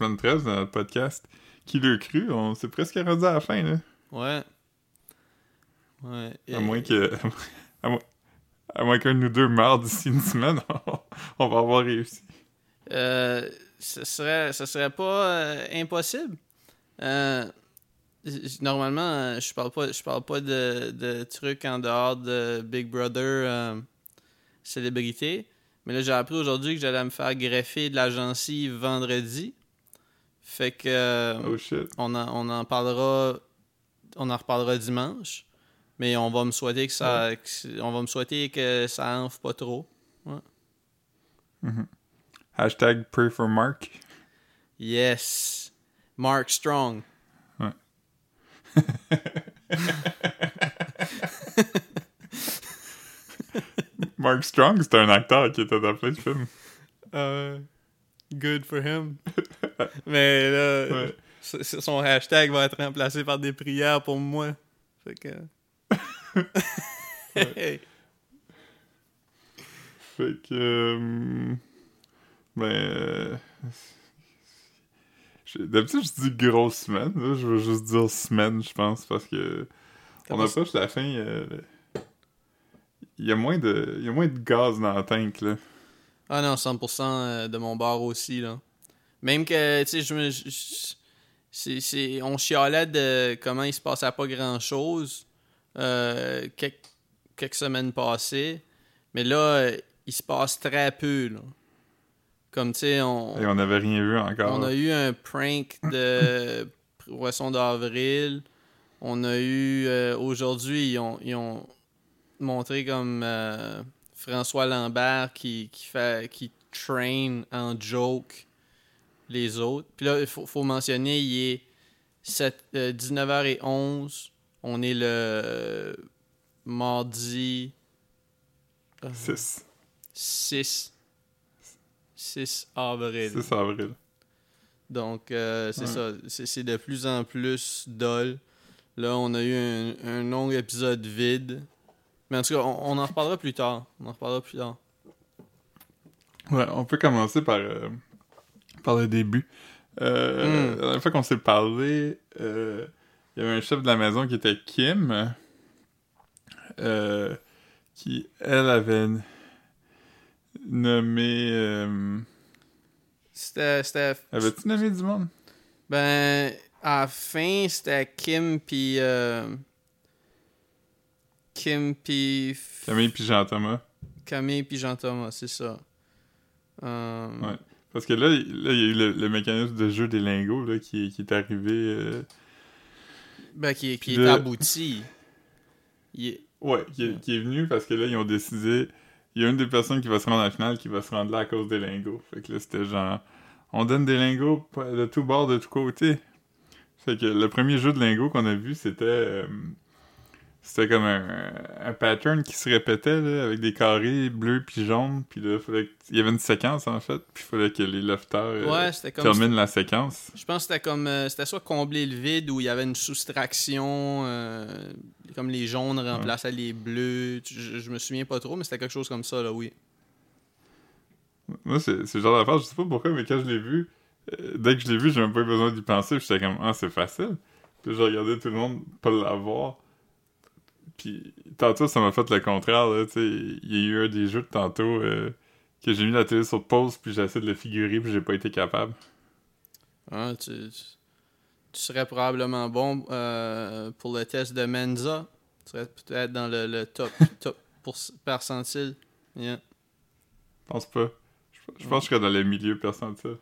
semaine 13 dans notre podcast. Qui l'a cru? On s'est presque rendu à la fin, là. Ouais. Ouais. À moins que... À moins, qu'un de nous deux meure d'ici une semaine, on va avoir réussi. Euh, ce serait, ce serait pas euh, impossible. Euh, normalement, euh, je parle pas, je parle pas de, de trucs en dehors de Big Brother célébrité. Mais là, j'ai appris aujourd'hui que j'allais me faire greffer de la gencive vendredi. Fait que euh, Oh shit. on, en, on en parlera on en reparlera dimanche. Mais on va me souhaiter que ça que- on va me souhaiter que ça enfle pas trop. Hashtag pray for Mark. Yes. Mark Strong. Mark Strong, c'est un acteur qui était dans plein de films. Uh, good for him. Mais là, Ouais. son hashtag va être remplacé par des prières pour moi. Fait que. Hey. Fait que... euh, ben... euh, D'habitude, je dis grosse semaine. Là, je veux juste dire semaine, je pense, parce que... On Comment approche la fin. euh, Il y, a moins de... Il y a moins de gaz dans la tank, là. Ah non, 100% de mon bar aussi, là. Même que, tu sais, je me. c'est, c'est- on chialait de comment il se passait pas grand-chose euh, quelques, quelques semaines passées. Mais là, euh, il se passe très peu, là. Comme, tu sais, on... Et on n'avait rien vu encore. On a eu un prank de Poisson d'avril. On a eu euh, aujourd'hui, ils ont, ils ont montré comme euh, François Lambert qui, qui fait qui train en joke les autres. Puis là, il faut, faut mentionner, il est 7, euh, 19h11. On est le mardi euh, 6. 6 6 avril. 6 avril. Donc, euh, c'est Ouais. ça. C'est c'est de plus en plus dol. Là, on a eu un, un long épisode vide. Mais en tout cas, on, on en reparlera plus tard. On en reparlera plus tard. Ouais, on peut commencer par, euh, par le début. Euh, Mm. La dernière fois qu'on s'est parlé, euh, il y avait un chef de la maison qui était Kim, qui, elle, avait nommé... C'était. c'était- Avais-tu nommé du monde? Ben, à la fin, c'était Kim puis. Kim puis. Camille puis Jean-Thomas. Camille puis Jean-Thomas, c'est ça. Euh, Ouais. Parce que là, il là, il y a eu le, le mécanisme de jeu des lingots là, qui, qui est arrivé... euh, Ben, qui, qui est abouti. Il est- Ouais, qui est, qui est venu parce que là, ils ont décidé. Il y a une des personnes qui va se rendre à la finale qui va se rendre là à cause des lingots. Fait que là, c'était genre. On donne des lingots de tout bord, de tout côté. Fait que le premier jeu de lingots qu'on a vu, c'était. euh, c'était comme un, un pattern qui se répétait, là, avec des carrés bleus puis jaunes. Puis là, fallait que- il y avait une séquence, en fait. Puis il fallait que les lofters euh, Ouais, c'était comme. terminent la séquence. Je pense que c'était comme. euh, c'était soit combler le vide où il y avait une soustraction. euh, comme les jaunes remplaçaient les bleus. Je, je me souviens pas trop, mais c'était quelque chose comme ça, là, oui. Moi, c'est le genre d'affaire, je sais pas pourquoi, mais quand je l'ai vu, dès que je l'ai vu, j'ai même pas eu besoin d'y penser. puis J'étais comme, ah, c'est facile. Puis j'ai regardé tout le monde pas l'avoir. Puis tantôt, ça m'a fait le contraire. Là, tu sais. Il y a eu un des jeux de tantôt euh, que j'ai mis la télé sur pause, puis j'ai essayé de le figurer, puis j'ai pas été capable. Hein, tu, tu- tu serais probablement bon euh, pour le test de Menza. Tu serais peut-être dans le, le top, top pour, percentile. Yeah. Je pense pas. Je, pense que je serais dans le milieu percentile.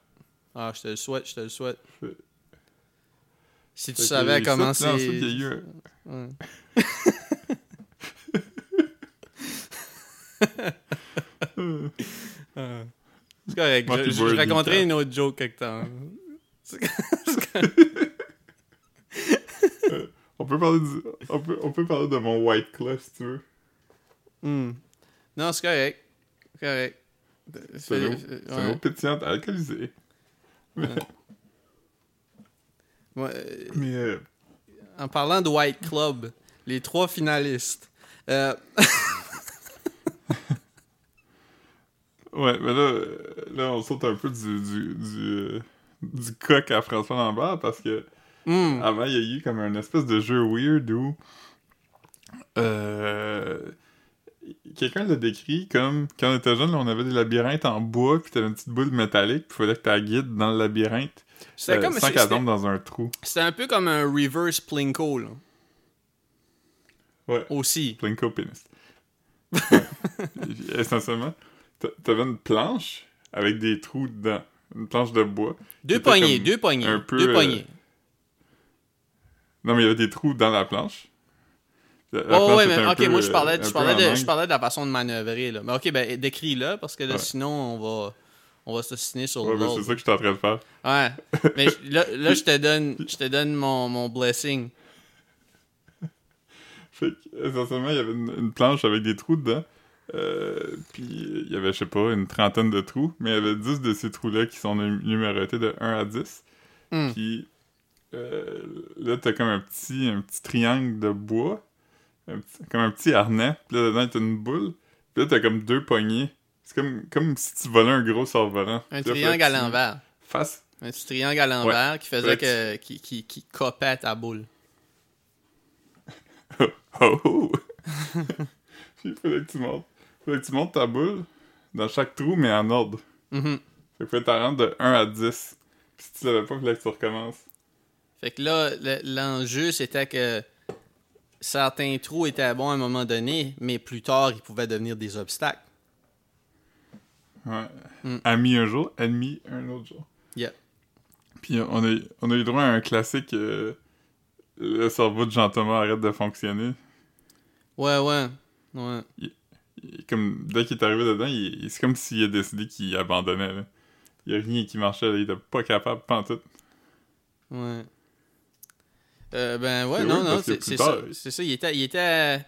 Ah, je te le souhaite, je te le souhaite. Si tu savais comment c'est. un- Ouais. C'est correct. Je, je Birdie, raconterai une autre joke quelque temps. On peut parler du- on peut, on peut parler de mon White Claw si tu veux. Hmm. Non, c'est correct. C'est correct. C'est Fais- une eau- fais- c'est une ouais. pétillante alcoolisée. Ouais, euh, Mais euh, en parlant de White Club, les trois finalistes. Euh, Ouais, mais là, là, on saute un peu du, du, du, euh, du coq à François Lambert parce que Hmm. avant, il y a eu comme un espèce de jeu weird où euh, quelqu'un l'a décrit comme quand on était jeune, là, on avait des labyrinthes en bois, puis t'avais une petite boule métallique, puis il fallait que tu la guides dans le labyrinthe euh, comme sans qu'elle tombe dans un trou. C'était un peu comme un reverse Plinko, là. Ouais. Aussi. Plinko pénis. Ouais. Essentiellement, t'avais une planche avec des trous dedans. Une planche de bois. Deux poignées, deux poignées. un peu, deux euh, poignées. Non, mais il y avait des trous dans la planche. La- la Oh, ouais, mais ok, peu, moi je euh, parlais, un je parlais, de, je angle. parlais de la façon de manœuvrer, là. Mais ok, ben décris-le, parce que là, Ouais. sinon, on va, on va s'assiner sur Ouais, c'est ça que je suis en train de faire. Ouais. Mais je- là, là, je te donne, je te donne mon, mon blessing. Fait que, essentiellement, il y avait une, une planche avec des trous dedans. Euh, puis il y avait, je sais pas, une trentaine de trous. Mais il y avait 10 de ces trous-là qui sont num- numérotés de 1 à 10. Hmm. Puis euh, là, t'as comme un petit, un petit triangle de bois. un petit- comme un petit harnais. Puis là, dedans, t'as une boule. Puis là, t'as comme deux poignées. C'est comme, comme si tu volais un gros cerf-volant. Un Puis triangle à l'envers. fasses- Un petit triangle à l'envers qui faisait que, qui, qui, qui copait ta boule. Oh oh! Il fallait que tu montes. fallait que tu montes ta boule dans chaque trou, mais en ordre. Mhm. Fait que t'en rendre de 1 à 10. Puis si tu savais pas, il fallait que tu recommences. Fait que là, le- l'enjeu, c'était que certains trous étaient bons à un moment donné, mais plus tard, ils pouvaient devenir des obstacles. Ouais. Mm. Ami un jour, ennemi un autre jour. Yep. Puis on a, on a eu droit à un classique euh, Le cerveau de Jean-Thomas arrête de fonctionner. Ouais, ouais. Ouais. Il- comme, dès qu'il est arrivé dedans, il, il- c'est comme s'il a décidé qu'il abandonnait. Là. Il y a rien qui marchait, là. il était pas capable, pantoute. Ouais. Euh, ben ouais, non, non, c'est tard- ça. C'est ça, il était, il était.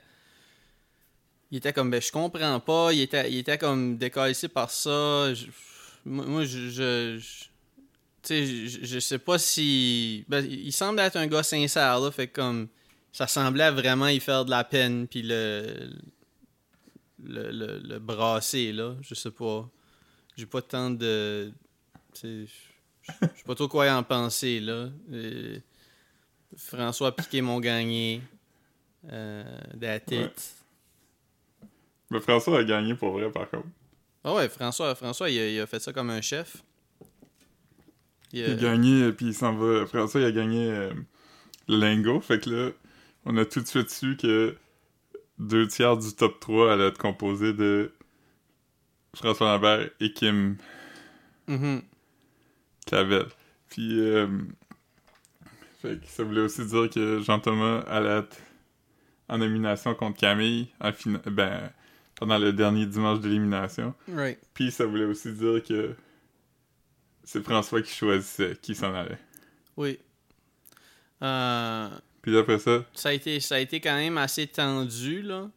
Il était comme, ben je comprends pas, il était, il était comme décalissé par ça. Je- moi, je. je, je- tu sais, je, sais pas si. Ben, il semble être un gars sincère, là, fait que comme. Ça semblait vraiment y faire de la peine, puis le. Le, le, le brasser, là. Je sais pas. J'ai pas tant de. Je sais pas trop quoi en penser, là. Euh, François Piquet m'ont gagné. Euh. Ouais. Mais François a gagné pour vrai, par contre. Ah ouais, François, François il, a, il a fait ça comme un chef. Il a- Il a gagné, euh, puis il s'en va. François, il a gagné euh, le lingot. Fait que là, on a tout de suite su que deux tiers du top 3 allait être composé de François Lambert et Kim Mhm. Clavel. Puis, euh, fait que ça voulait aussi dire que Jean-Thomas allait être en nomination contre Camille en fina- ben, pendant le dernier dimanche d'élimination. Right. Puis ça voulait aussi dire que c'est François qui choisissait qui s'en allait. Oui. Euh, Puis après ça, ça, a été, ça a été quand même assez tendu, là.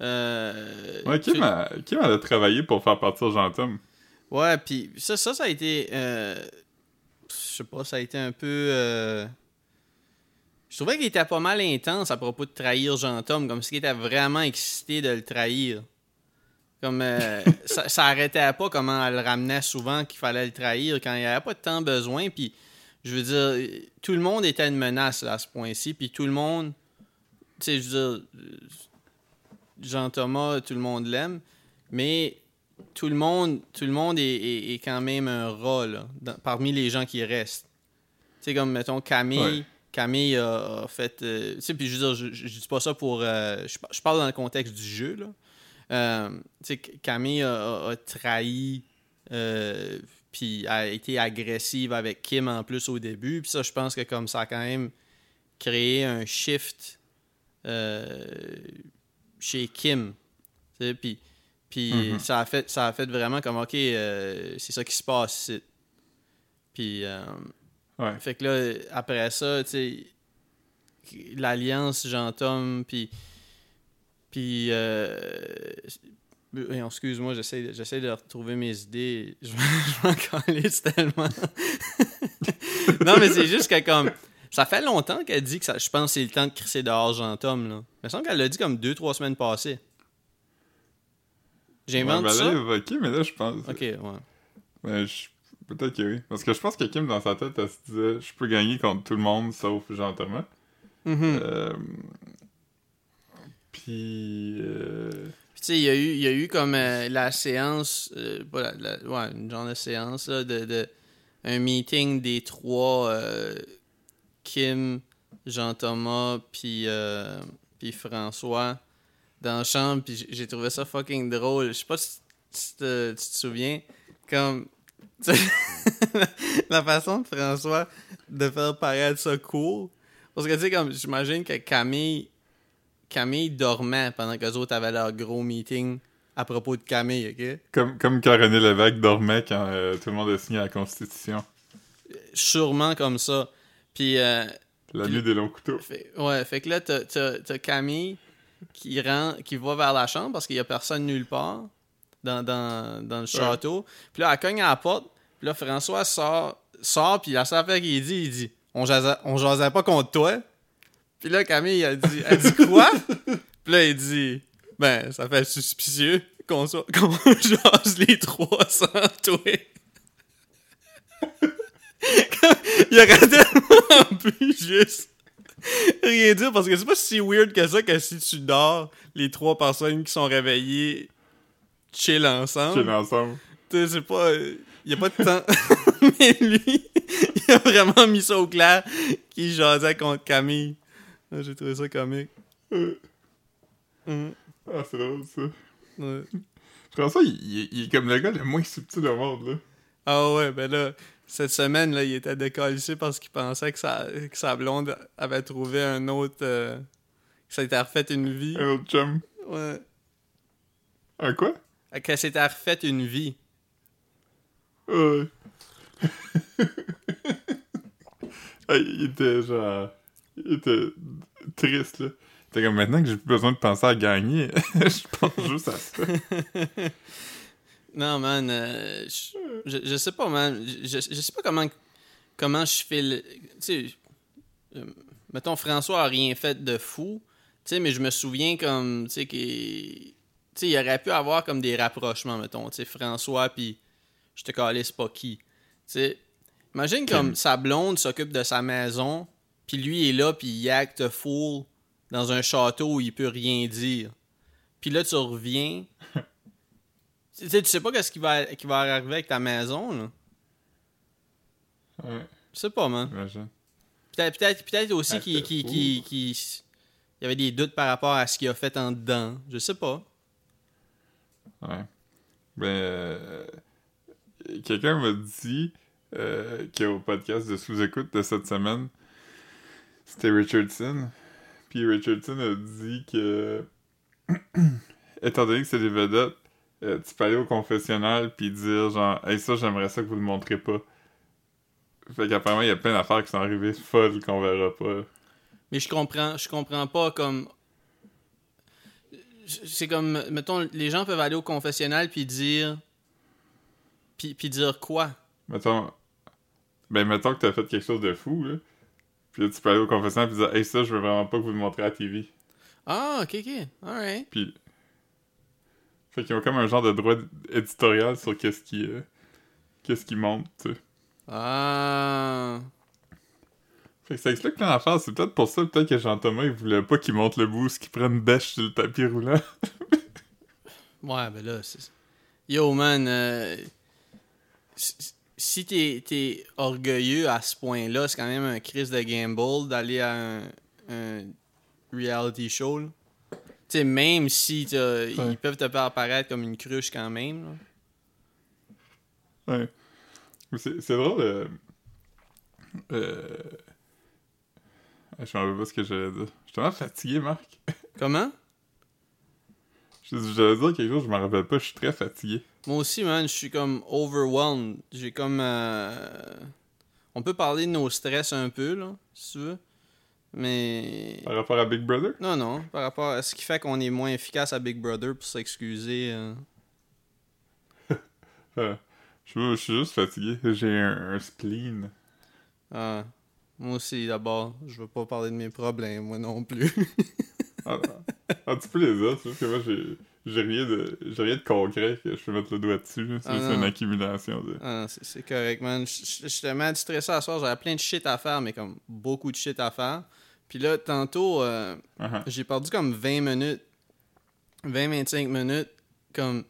Euh, ouais, Kim, tu- a, Kim elle a travaillé pour faire partir Jean-Tom. Ouais, puis ça, ça, ça a été. euh, je sais pas, ça a été un peu. euh, je trouvais qu'il était pas mal intense à propos de trahir Jean-Tom, comme s'il était vraiment excité de le trahir. Comme euh, ça, ça arrêtait pas comment elle le ramenait souvent qu'il fallait le trahir quand il n'y avait pas de temps besoin. Puis je veux dire, tout le monde était une menace là, à ce point-ci. Puis tout le monde, tu sais, je veux dire, Jean-Thomas, tout le monde l'aime, mais tout le monde, tout le monde est, est- est quand même un rat là, dans- parmi les gens qui restent. Tu sais, comme mettons Camille. Ouais. Camille a, a fait. euh, tu sais, puis je veux dire, je, je, je dis pas ça pour. euh, je, par- je parle dans le contexte du jeu, là. Euh, tu sais, Camille a, a- a trahi. Puis a été agressive avec Kim en plus au début. Puis ça, je pense que comme ça a quand même créé un shift euh, chez Kim. Puis, puis Mhm. ça, a fait, ça a fait vraiment comme, OK, euh, c'est ça qui se passe ici. Puis, euh, Ouais. fait que là, après ça, tu sais, l'alliance Jean-Tom, puis. Puis. Excuse-moi, j'essaie, j'essaie de retrouver mes idées. Je, je m'en calisse tellement. non, mais c'est juste que comme. Ça fait longtemps qu'elle dit que ça, je pense que c'est le temps de crisser dehors Jean-Tom. Là. Il me semble qu'elle l'a dit comme deux, trois semaines passées. J'invente Ouais, ben ça? évoqué, mais là, je pense. Ok, ouais. Ben, je- Peut-être que oui. Parce que je pense que Kim, dans sa tête, elle se disait Je peux gagner contre tout le monde sauf Jean-Thomas. Mhm. Euh, Puis. euh, il y a eu, y a eu comme euh, la séance, euh, la- ouais, une genre de séance, là, de, de- un meeting des trois, euh, Kim, Jean-Thomas, puis euh, puis François, dans la chambre, puis j'ai- trouvé ça fucking drôle. Je sais pas si si te- tu te souviens, comme... tu la façon de François de faire paraître ça cool. Parce que, tu sais, comme, j'imagine que Camille Camille dormait pendant que les autres avaient leur gros meeting à propos de Camille, ok? Comme, comme quand René Lévesque dormait quand euh, tout le monde a signé la Constitution. Sûrement comme ça. Puis, euh, La nuit des longs couteaux. fait, ouais, fait que là, t'as, Camille qui, rend, qui va vers la chambre parce qu'il y a personne nulle part dans, dans, dans le château. Puis là, elle cogne à la porte. Puis là, François sort, sort puis la seule affaire qu'il dit, il dit On jasait, on jasait pas contre toi. Puis là, Camille, elle dit, elle dit quoi? Puis là, il dit Ben, ça fait suspicieux qu'on, soit, qu'on jase les trois sans toi. il aurait tellement pu juste rien dire parce que c'est pas si weird que ça que si tu dors, les trois personnes qui sont réveillées chill ensemble. Chill ensemble. Tu sais, c'est pas. Il a pas de temps. Mais lui, il a vraiment mis ça au clair qu'il jasait contre Camille. Ah, J'ai trouvé ça comique. Euh, Mhm. Ah, c'est drôle, ça. Ouais. François, il, il- il est comme le gars le moins subtil au monde, là. Ah ouais, ben là, cette semaine, là, il était décalissé parce qu'il pensait que sa, que sa blonde avait trouvé un autre. euh, que ça s'était refait une vie. Un autre chum. Ouais. Un quoi? Que s'était refait une vie. Ouais. Il était genre. Il était triste, là. Comme maintenant que j'ai plus besoin de penser à gagner, je pense juste à ça. Non, man, euh, je, je, sais pas, man. Je, je sais pas comment, comment je fais le. Tu sais, euh, mettons, François a rien fait de fou, tu sais, mais je me souviens comme, tu sais, qu'il. Tu il aurait pu avoir comme des rapprochements, mettons, tu sais, François, puis je te calisse pas qui. Tu sais, imagine comme sa blonde s'occupe de sa maison, puis lui est là, puis il acte full dans un château où il peut rien dire. Puis là, tu reviens. Tu sais, tu sais pas qu'est-ce qui va, qui va arriver avec ta maison, là. Ouais, Je sais pas, man. Peut-être peut aussi qu'il il y avait des doutes par rapport à ce qu'il a fait en dedans. Je sais pas. Ouais. Ben, euh, quelqu'un m'a dit euh, qu'au podcast de sous-écoute de cette semaine, c'était Richardson. Puis Richardson a dit que, étant donné que c'est des vedettes, euh, tu peux aller au confessionnal puis dire genre, hey, ça, j'aimerais ça que vous le montrez pas. Fait qu'apparemment, il y a plein d'affaires qui sont arrivées folles qu'on verra pas. Mais je comprends, je comprends pas comme. C'est comme, mettons, les gens peuvent aller au confessionnal puis dire. Puis, puis dire quoi? Mettons, ben, mettons que t'as fait quelque chose de fou, là. Puis là, tu peux aller au confessionnal puis dire, hey, ça, je veux vraiment pas que vous le montrez à la TV. Ah, ok, ok. Alright. Puis. Fait qu'ils ont comme un genre de droit éditorial sur qu'est-ce qui. euh, qu'est-ce qui monte, tu sais. Ah. Fait que ça explique plein d'affaires. C'est peut-être pour ça, peut-être que Jean-Thomas, il voulait pas qu'il monte le boost, qu'il prenne bêche sur le tapis roulant. Ouais, ben là, c'est. Yo, man. euh, si- t'es t'es orgueilleux à ce point-là, c'est quand même un crise de gamble d'aller à un, un reality show. Tu sais, même si ils peuvent te faire apparaître comme une cruche quand même. là. Ouais. C'est drôle. Euh... euh, Je me rappelle pas ce que j'allais dire. Je suis tellement fatigué, Marc. Comment? Je- J'allais dire quelque chose, je me rappelle pas, je suis très fatigué. Moi aussi, man, je suis comme overwhelmed. J'ai comme. euh, On peut parler de nos stress un peu, là, si tu veux. Mais. Par rapport à Big Brother? Non, non, par rapport à ce qui fait qu'on est moins efficace à Big Brother pour s'excuser. euh. Euh, je, suis juste fatigué. J'ai un, un spleen. Ah, moi aussi, d'abord, je veux pas parler de mes problèmes, moi non plus. Ah, Ah, tu peux les autres, juste que moi, j'ai. J'ai rien, de, j'ai rien de concret que je peux mettre le doigt dessus. C'est Ah, non. une accumulation de. Ah, c'est- c'est correct, man. J- j- J'étais mal stressé à soir. J'avais plein de shit à faire, mais comme beaucoup de shit à faire. Puis là, tantôt, euh, ah. j'ai perdu comme 20 minutes. 20-25 minutes. Comme.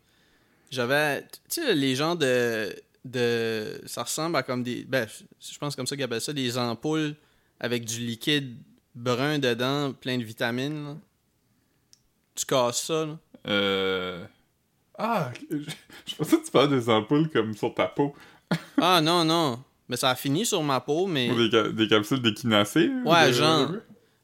J'avais. Tu sais, les gens de. de ça ressemble à comme des. Ben, je pense comme ça qu'ils appellent ça des ampoules avec du liquide brun dedans, plein de vitamines. là. Tu casses ça, là. Euh. Ah, je, je pensais que tu parlais des ampoules comme sur ta peau. Ah non, non. Mais ça a fini sur ma peau, mais. Ou des, ca- des capsules d'équinacée. ou Ouais, genre.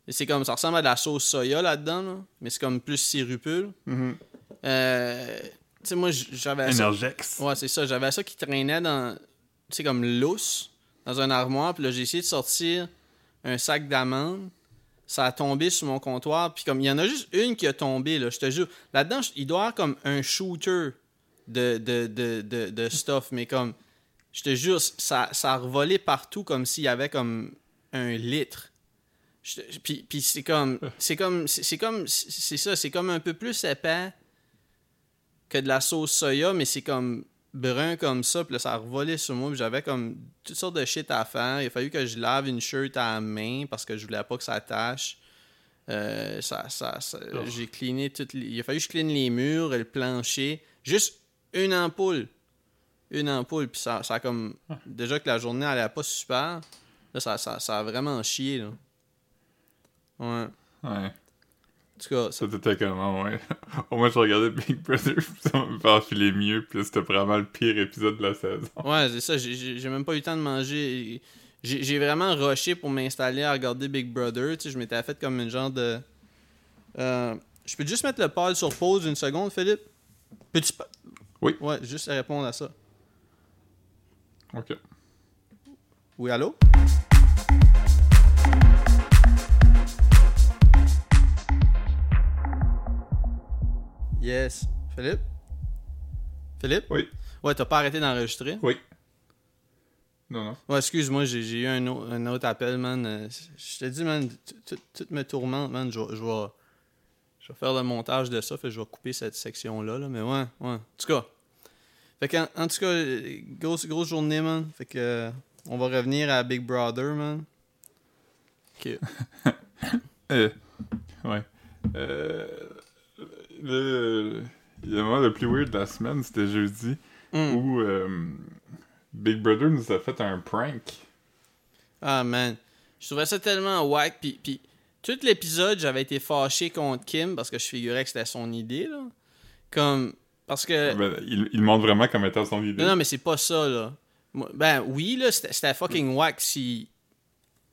C'est comme ça ressemble à de la sauce soya là-dedans, là, mais c'est comme plus sirupule. Mhm. Euh, tu sais, moi, j'avais ça. Energex. Ouais, c'est ça. J'avais ça qui traînait dans. Tu sais, comme lousse, dans un armoire. Puis là, j'ai essayé de sortir un sac d'amandes. Ça a tombé sur mon comptoir. Puis comme, il y en a juste une qui a tombé, là, je te jure. Là-dedans, il doit y avoir comme un shooter de, de, de, de, stuff. Mais comme, je te jure, ça, ça a revolé partout comme s'il y avait comme un litre. Puis, puis c'est comme, c'est comme, c'est comme, c'est ça, c'est comme un peu plus épais que de la sauce soya, mais c'est comme brun comme ça, puis là, ça a revolé sur moi, puis j'avais comme toutes sortes de shit à faire. Il a fallu que je lave une shirt à la main parce que je voulais pas que ça tâche. Euh, ça, ça, ça- Oh. J'ai cleané toutes les... Il a fallu que je clean les murs et le plancher. Juste une ampoule. Une ampoule, puis ça, ça a comme... Déjà que la journée allait pas super, là, ça, ça, ça a vraiment chié, là. Ouais. Ouais. En tout cas, ça- t'était comment, ouais. Au moins, je regardais Big Brother, pis ça m'a fait enfiler mieux, là, c'était vraiment le pire épisode de la saison. Ouais, c'est ça. j'ai- même pas eu le temps de manger. J'ai vraiment rushé pour m'installer à regarder Big Brother. Tu sais, je m'étais fait comme une genre de. Euh, je peux juste mettre le pad sur pause une seconde, Philippe? Peux-tu. Oui. Ouais, juste répondre à ça. Ok. Oui, allô? Yes. Philippe? Philippe? Oui. Ouais, t'as pas arrêté d'enregistrer? Oui. Non, non. Ouais, excuse-moi, j'ai eu un, au- un autre appel, man. Euh, Je te dis, man, tout me tourmente, man. Je vais, je faire le montage de ça, fait que je vais couper cette section-là, là. Mais ouais, ouais. En tout cas. Fait que, en, en tout cas, grosse, grosse journée, man. Fait que, euh, on va revenir à Big Brother, man. Ok. Euh, ouais. Euh, le, le moment le plus weird de la semaine, c'était jeudi, Hmm. où euh, Big Brother nous a fait un prank. Ah, man. Je trouvais ça tellement whack. Puis, puis tout l'épisode, j'avais été fâché contre Kim parce que je figurais que c'était son idée, là. Comme. Parce que. Ben, il, il montre vraiment comme étant son idée. Non, non, mais c'est pas ça, là. Ben oui, là, c'était fucking whack si.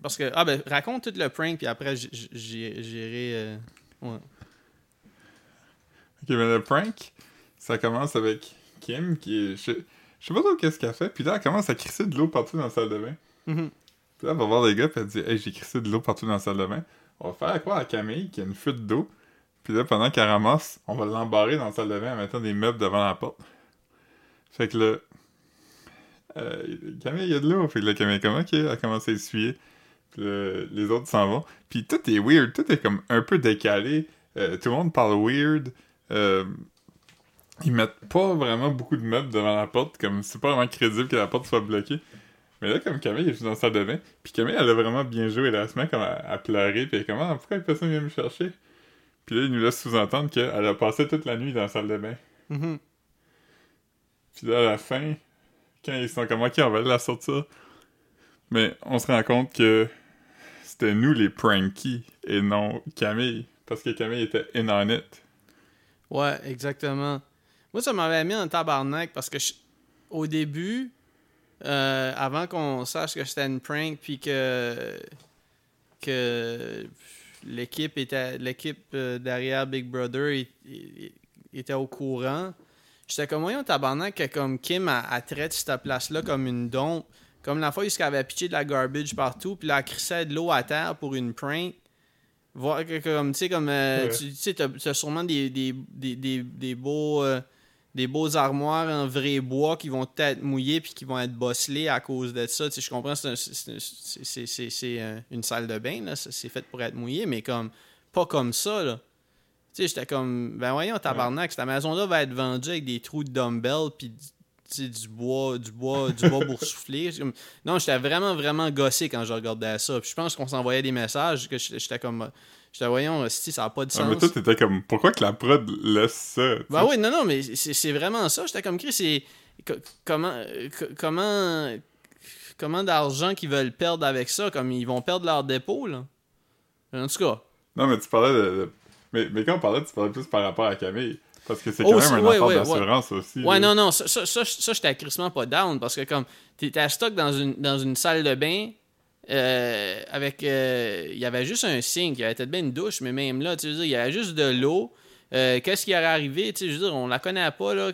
Parce que. Ah, ben, raconte tout le prank, puis après, j'irai. euh, Ouais. Ok, mais le prank, ça commence avec Kim qui est. Je, je sais pas trop qu'est-ce qu'elle fait, puis là, elle commence à crisser de l'eau partout dans la salle de bain. Mhm. Puis là, elle va voir les gars, puis elle dit Hey, j'ai crissé de l'eau partout dans la salle de bain. On va faire quoi à Camille qui a une fuite d'eau? Puis là, pendant qu'elle ramasse, on va l'embarrer dans la salle de bain en mettant des meubles devant la porte. Fait que là. euh, Camille, il y a de l'eau. Fait que là, Camille est comme Ok, elle commence à essuyer. Puis là, les autres s'en vont. Puis tout est weird, tout est comme un peu décalé. Euh, tout le monde parle weird. Euh, ils mettent pas vraiment beaucoup de meubles devant la porte, comme c'est pas vraiment crédible que la porte soit bloquée. Mais là, comme Camille est juste dans la salle de bain, puis Camille, elle a vraiment bien joué. Elle se met comme à, à pleurer, puis elle est comme Ah, pourquoi personne vient me chercher? Puis là, il nous laisse sous-entendre qu'elle a passé toute la nuit dans la salle de bain. Mhm. Puis là, à la fin, quand ils sont comme Ok, on va la sortir. Mais on se rend compte que c'était nous les prankies et non Camille. Parce que Camille était in on it. Ouais, exactement. Moi, ça m'avait mis en tabarnak parce que au début, euh, avant qu'on sache que c'était une prank, puis que, que l'équipe était l'équipe euh, derrière Big Brother était au courant, j'étais comme, voyons, tabarnak, que comme Kim, elle, elle traite cette place-là comme une dompe. Comme la fois où elle avait pitché de la garbage partout, puis là, crissait de l'eau à terre pour une prank. Voir comme, tu sais, comme, euh, Ouais. tu sais, t'as t'as sûrement des, des, des, des, des beaux, euh, des beaux armoires en vrai bois qui vont peut-être mouiller puis qui vont être bosselés à cause de ça. Tu sais, je comprends, c'est un- euh, une salle de bain, c'est fait pour être mouillé, mais comme, pas comme ça, là. Tu sais, j'étais comme, ben voyons, tabarnak, cette maison-là va être vendue avec des trous de dumbbell, puis du bois, du bois, du bois pour souffler. J'étais comme- Non, j'étais vraiment, vraiment gossé quand je regardais ça. Puis je pense qu'on s'envoyait des messages que j'étais comme, j'étais, voyons, si ça n'a pas de Ouais, mais sens. toi, t'étais comme, pourquoi que la prod laisse ça? sais? Ben oui, non, non, mais c'est vraiment ça. J'étais comme Chris, c'est. co- Comment. co- Comment. Comment d'argent qu'ils veulent perdre avec ça? Comme ils vont perdre leur dépôt, là. En tout cas. Non, mais tu parlais de. de- Mais, mais quand on parlait, tu parlais plus par rapport à Camille. Parce que c'est Oh, quand même un affaire d'assurance aussi. Ouais, non, non, ça, ça, ça, j'étais crissement pas down parce que comme t'étais à stock dans une, dans une salle de bain euh, avec. euh, Il y avait juste un sink, il y avait peut-être bien une douche, mais même là, tu veux dire, il y avait juste de l'eau. Euh, Qu'est-ce qui aurait arrivé? Tu sais, je veux dire, on la connaît pas, là.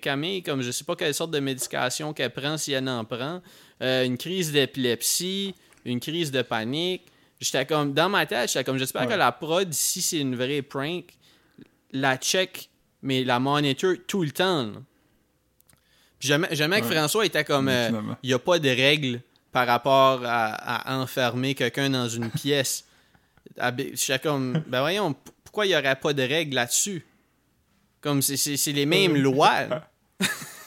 Camille, comme je sais pas quelle sorte de médication qu'elle prend, si elle en prend. Euh, une crise d'épilepsie, une crise de panique. J'étais comme, dans ma tête, j'étais comme, j'espère Ouais. que la prod, si c'est une vraie prank, la check, mais la monitor tout le temps. là. Puis jamais, jamais que Ouais. François était comme, euh, finalement. il n'y a pas de règle par rapport à, à enfermer quelqu'un dans une pièce. J'étais comme, ben voyons, p- pourquoi il n'y aurait pas de règle là-dessus? Comme, c'est- c'est c'est les mêmes lois.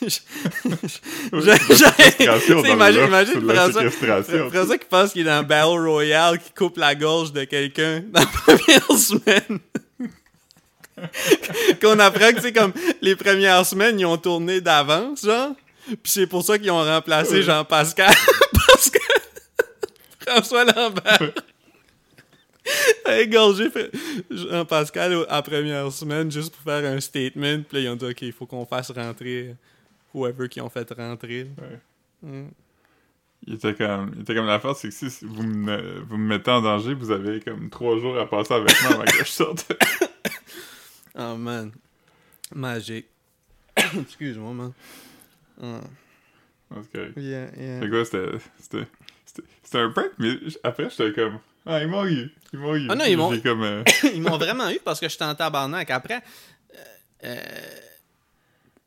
Séquestration dans imagine, le imagine loft, c'est de la François, séquestration. François qui pense qu'il est dans Battle Royale, qui coupe la gorge de quelqu'un dans la première semaine. Qu'on apprend que c'est comme les premières semaines, ils ont tourné d'avance, genre. Puis c'est pour ça qu'ils ont remplacé Jean-Pascal. parce que François Lambert a égorgé Jean-Pascal à première semaine juste pour faire un statement. Puis là, ils ont dit, OK, il faut qu'on fasse rentrer whoever qui ont fait rentrer. Ouais. Mm. Il était comme, il était comme l'affaire, c'est que si vous me, vous me mettez en danger, vous avez comme trois jours à passer avec moi avant que je sorte. Oh man. Magique. Excuse-moi, man. Ah. C'est correct. Yeah, yeah. Fait quoi, c'était, c'était, un prank, mais après, j'étais comme, ah, ils m'ont eu, ils m'ont eu. Ah non, ils m'ont- comme, euh, Ils m'ont vraiment eu parce que j'étais en tabarnak. Après, euh, euh,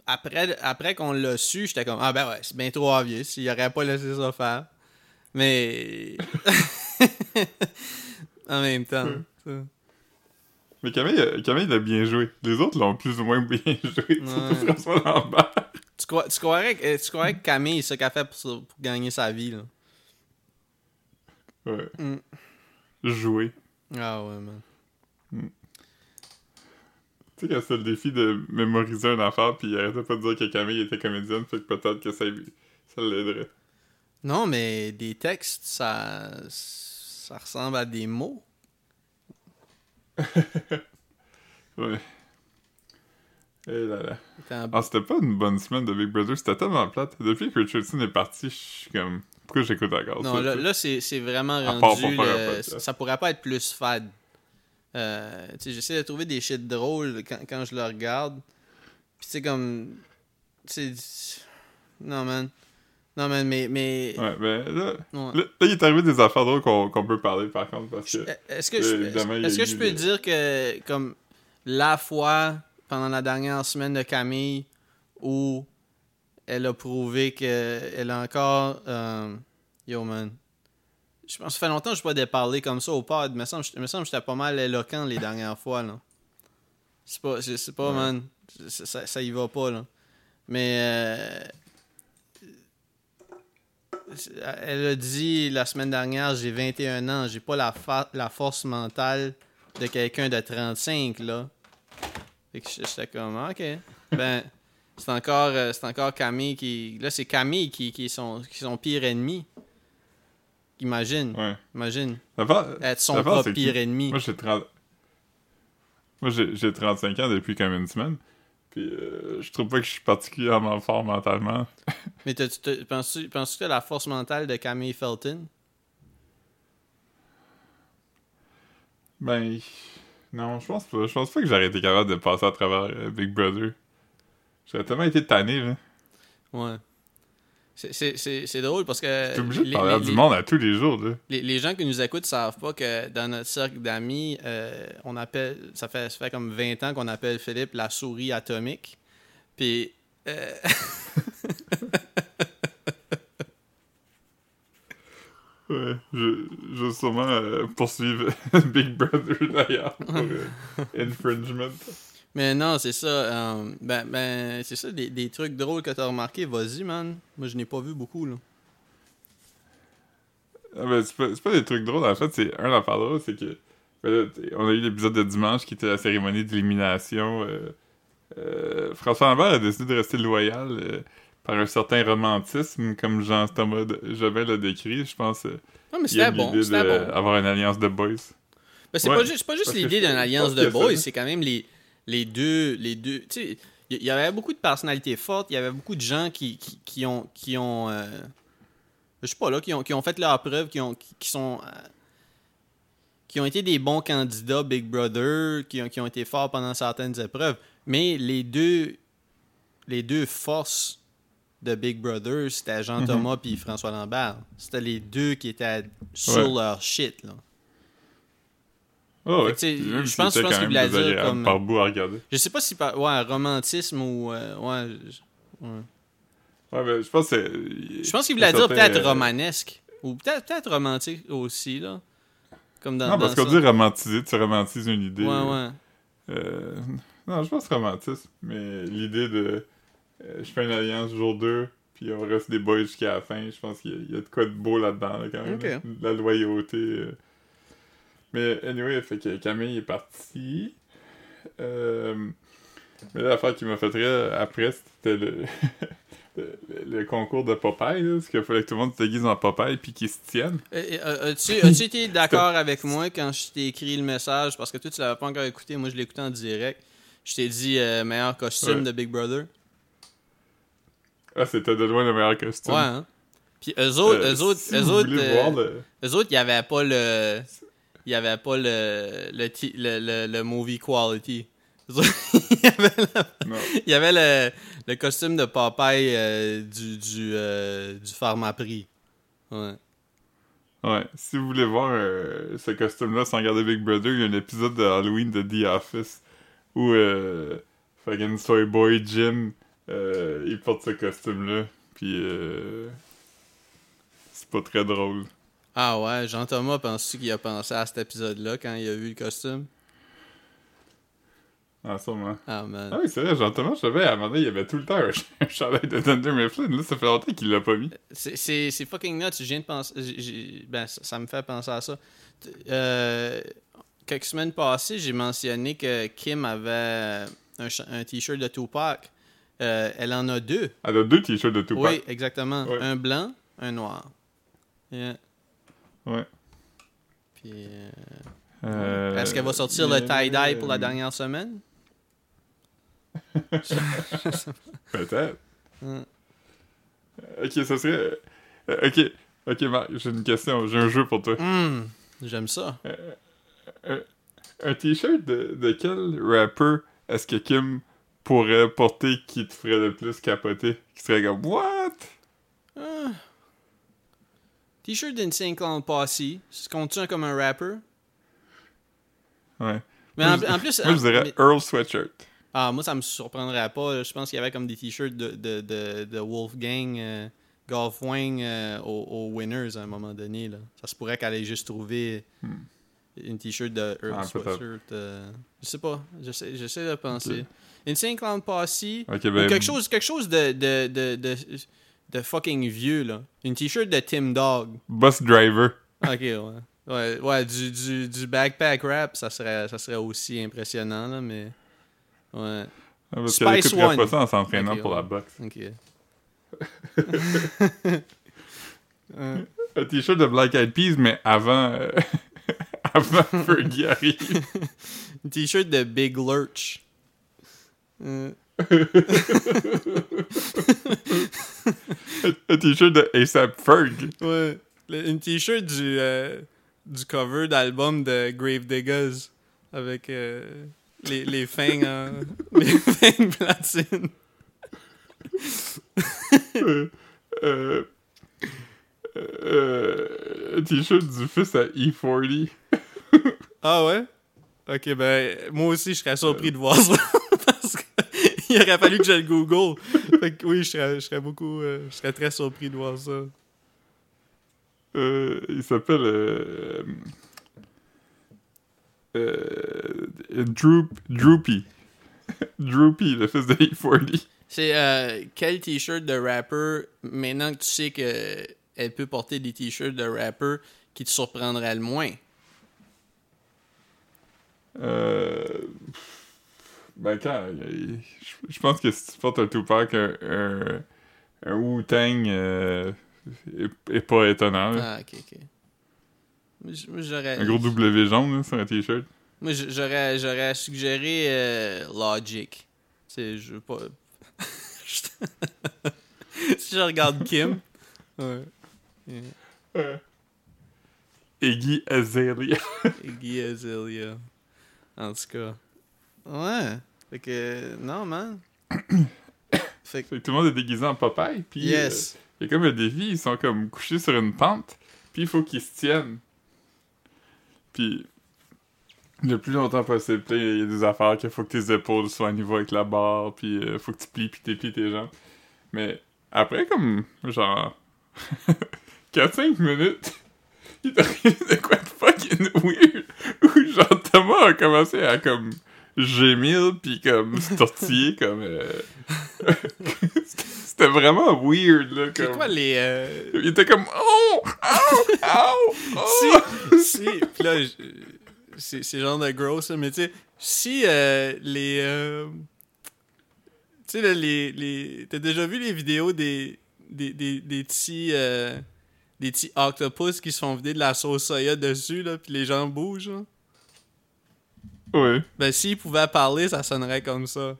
après, après qu'on l'a su, j'étais comme, ah ben ouais, c'est bien trop obvious. Il aurait pas laissé ça faire. Mais. en même temps. Mais Camille, euh, Camille l'a bien joué. Les autres l'ont plus ou moins bien joué, surtout Ouais. François Lambert. Tu, crois, tu, croirais que, tu croirais que Camille, c'est ce qu'elle fait pour, pour gagner sa vie, là? Ouais. Mm. Jouer. Ah ouais, man. Tu sais, quand c'est le défi de mémoriser une affaire, puis il arrêtait pas de dire que Camille était comédienne, fait que peut-être que ça, ça l'aiderait. Non, mais des textes, ça, ça ressemble à des mots. Ouais. Et là là. Ah, c'était pas une bonne semaine de Big Brother, c'était tellement plate. Depuis que Richardson est parti, je suis comme. Pourquoi j'écoute encore Non, ça? là, là, c'est c'est vraiment À part pour rendu. le- ça pourrait pas être plus fade. Euh, J'essaie de trouver des shit drôles quand, quand je le regarde. Puis c'est comme. C'est. Non, man. Non, man, mais. mais... Ouais, ben là, Ouais. là, là, il est arrivé des affaires drôles qu'on peut parler par contre, parce que. Est-ce que, Euh, je, a est-ce que je peux des- dire que, comme, la fois pendant la dernière semaine de Camille où elle a prouvé qu'elle a encore. euh, yo, man. Je pense que ça fait longtemps que je n'ai pas déparlé comme ça au pod. Il me semble, me semble que j'étais pas mal éloquent les dernières fois, là. C'est pas, je sais pas, Ouais. man. Ça, ça, ça y va pas, là. Mais. euh, elle a dit la semaine dernière, j'ai 21 ans, j'ai pas la, la force mentale de quelqu'un de 35, là. Fait que j'étais comme, ah, ok. Ben, c'est encore, euh, c'est encore Camille qui. Là, c'est Camille qui, qui, est son, qui est son pire ennemi. Imagine, Ouais. imagine. Être son propre pire ennemi. Moi, j'ai 30... Moi, j'ai j'ai 35 ans depuis comme une semaine. Puis, euh, je trouve pas que je suis particulièrement fort mentalement. Mais penses-tu penses-tu que t'as la force mentale de Camille Felton? Ben, non, je pense pas. Je pense pas que j'aurais été capable de passer à travers euh, Big Brother. J'aurais tellement été tanné, là. Ouais. C'est- drôle parce que. T'es obligé de les- les- du monde à tous les jours, là. Les, les gens qui nous écoutent savent pas que dans notre cercle d'amis, euh, on appelle ça fait, ça fait comme 20 ans qu'on appelle Philippe la souris atomique. Puis euh, Ouais, je, je vais sûrement euh, poursuivre Big Brother d'ailleurs pour euh, infringement. Mais non, c'est ça. euh, ben, ben c'est ça, des, des trucs drôles que t'as remarqué. Vas-y, man. Moi, je n'ai pas vu beaucoup, là. Ah, ben, c'est pas, pas des trucs drôles, en fait, c'est un affaire drôle, c'est que ben là, on a eu l'épisode de dimanche qui était la cérémonie d'élimination. euh, euh, François Lambert a décidé de rester loyal euh, par un certain romantisme, comme Jean-Thomas Jobin l'a décrit, je pense. Non, mais c'était bon. C'était bon. d'avoir une alliance de boys. Ben, c'est Ouais. pas juste, pas juste l'idée d'une alliance de boys, c'est quand même les, les deux. Les deux tu sais, il y, avait beaucoup de personnalités fortes, il y avait beaucoup de gens qui, qui, qui ont. Qui ont euh, je sais pas, là, qui ont, qui ont fait leur preuve, qui, ont, qui, sont. euh, qui ont été des bons candidats Big Brother, qui ont, qui ont été forts pendant certaines épreuves. Mais les deux. Les deux forces de Big Brother, c'était Jean-Thomas puis François Lambert. C'était les deux qui étaient sur Ouais. leur shit, là. Oh, même je pense- je pense qu'il voulait dire comme- par bout à regarder. Je sais pas si par ouais, romantisme ou euh, ouais, ouais. Ouais, ben, je pense que c'est- Je pense qu'il voulait dire peut-être euh, romanesque ou peut-être peut-être romantique aussi là. Comme dans Non, parce qu'on dit romantiser, tu romantises une idée. Ouais ouais. Euh, non, je pense romantisme, mais l'idée de euh, je fais une alliance jour 2, puis on reste des boys jusqu'à la fin, je pense qu'il y, a- il y a de quoi de beau là-dedans, là, quand même. De La loyauté. Mais anyway, fait que Camille est partie. Euh, Mais l'affaire qui m'a fait rire après, c'était le... le, le concours de Popeye, là, parce qu'il fallait que tout le monde se déguise en Popeye puis qu'ils se tiennent. Euh, euh, As-tu as-tu été d'accord avec moi quand je t'ai écrit le message? Parce que toi tu l'avais pas encore écouté, moi je l'ai écouté en direct. Je t'ai dit euh, meilleur costume Ouais. de Big Brother. Ah, c'était de loin le meilleur costume. Ouais. Hein? Puis eux autres, Euh, eux autres, si eux autres, euh, le- Eux autres, il n'y avait pas le. Il n'y avait pas le. Le, ti- le, le, le movie quality. Il y avait, le, y avait le, le costume de Popeye euh, du, du, euh, du Pharmaprix. Ouais. Ouais, si vous voulez voir euh, ce costume-là sans regarder Big Brother, il y a un épisode de Halloween de The Office où euh, fucking Soy Boy Jim euh, il porte ce costume-là, puis euh, c'est pas très drôle. Ah ouais, Jean-Thomas, penses-tu qu'il a pensé à cet épisode-là quand il a vu le costume? Ah, sûrement. Ah man. Ah oui, c'est vrai, Jean-Thomas, je savais, à un moment donné, il y avait tout le temps un, chandail de Thunder Mifflin. Là, ça fait longtemps qu'il l'a pas mis. C'est- fucking nuts. Je viens de penser. Ben, ça, ça me fait penser à ça. Euh, quelques semaines passées, j'ai mentionné que Kim avait un, t-shirt de Tupac. Euh, elle en a deux. Elle a deux t-shirts de Tupac. Oui, exactement. Ouais. Un blanc, un noir. Yeah. Ouais. Puis, euh, Euh, Est-ce qu'elle va sortir le tie-dye pour la dernière semaine? Peut-être. Ok, ça serait. euh, ok, ok, Marc, j'ai une question, j'ai un jeu pour toi. Hmm, J'aime ça. Un t-shirt de, de quel rapper est-ce que Kim pourrait porter qui te ferait le plus capoter? Qui serait comme What? Ah. T-shirt d'Insane Clown Posse. Se compte-tu comme un rapper? Ouais. Mais moi, en, je, en plus. moi, je dirais mais- Earl Sweatshirt. Ah, moi, ça me surprendrait pas. Je pense qu'il y avait comme des t-shirts de, de, de, de Wolfgang euh, Golf Wing euh, aux, aux Winners à un moment donné. Là. Ça se pourrait qu'elle ait juste trouvé une t-shirt de Earl Ah. Sweatshirt. euh, je sais pas. J'essaie, j'essaie de penser. Insane Clown Posse. Ben. quelque chose, quelque chose de, de, de, fucking vieux. là. Une t-shirt de Tim Dog. Bus Driver. Ok, ouais. Ouais, ouais du, du, du backpack rap, ça serait, ça serait aussi impressionnant, là, mais. Ouais. Ah, Parce Spice One. pas ça en s'entraînant pour ouais. la boxe. Ok. Un t-shirt de Black Eyed Peas, mais avant. euh, avant Fergie arrive. Une t-shirt de Big Lurch. Euh, Un t-shirt de ASAP Ferg. ouais. Le- une t-shirt du, euh, du cover d'album de Grave Diggers avec euh, les, les fangs les fangs platine. Euh, euh, un t-shirt du fils à E E40. Ah ouais? Ok, ben, moi aussi, je serais surpris de voir ça. qu'il aurait fallu que je le Google. Fait que oui, je serais, je serais beaucoup. euh, je serais très surpris de voir ça. Euh, il s'appelle. Euh, euh, Droop, Droopy. Droopy, le fils de E40. C'est euh, quel t-shirt de rapper, maintenant que tu sais qu'elle peut porter des t-shirts de rapper, qui te surprendrait le moins? Euh. Ben, quand. Je pense que si tu portes un Tupac, un, un, un Wu-Tang euh, est, est pas étonnant. là. Ah, ok, ok. J'aurais. Un gros W jaune là, sur un t-shirt. Moi, j'aurais, j'aurais suggéré euh, Logic. C'est, je veux pas. si je regarde Kim. Ouais. Euh. Iggy Azalea. Iggy Azalea. En tout cas. Ouais. Fait que. Non, man. fait que. Fait que tout le monde est déguisé en Popeye. Puis Yes. euh, il y a comme un défi, ils sont comme couchés sur une pente. Puis il faut qu'ils se tiennent. Puis le plus longtemps possible, il y a des affaires qu'il faut que tes épaules soient à niveau avec la barre. Puis il faut que tu plies, puis tes pieds, tes jambes. Mais après, comme genre 4-5 minutes, il t'arrive de quoi de fucking weird. Où genre Thomas a commencé à comme gémir puis comme se tortiller comme euh, c'était vraiment weird là C'est comme quoi les. euh, il était comme oh oh oh, oh. si, si, pis là, c'est c'est genre de gross, mais tu sais, si euh, les. euh, tu sais, là, les, les. T'as déjà vu les vidéos des. des, des, des petits. euh, des petits octopus qui se font vider de la sauce soya dessus, là, pis les gens bougent, là? Ouais Ben, s'ils pouvaient parler, ça sonnerait comme ça.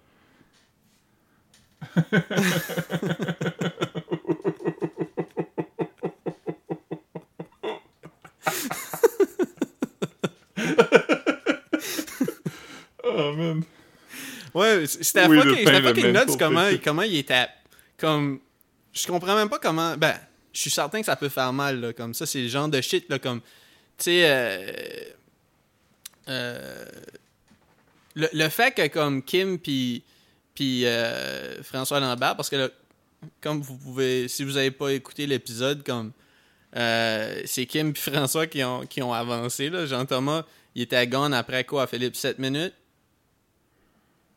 oh man Ouais, c'était Oui, fucking, fucking nuts comment, comment il était. Comme. Je comprends même pas comment. Ben, je suis certain que ça peut faire mal, là. Comme ça, c'est le genre de shit, là. Comme. Tu sais. Euh, euh, le, le fait que, comme Kim puis. Puis euh, François Lambert, parce que là, comme vous pouvez. Si vous avez pas écouté l'épisode, comme. euh, c'est Kim puis François qui ont, qui ont avancé, là. Jean-Thomas, il était gone après quoi, Philippe? 7 minutes?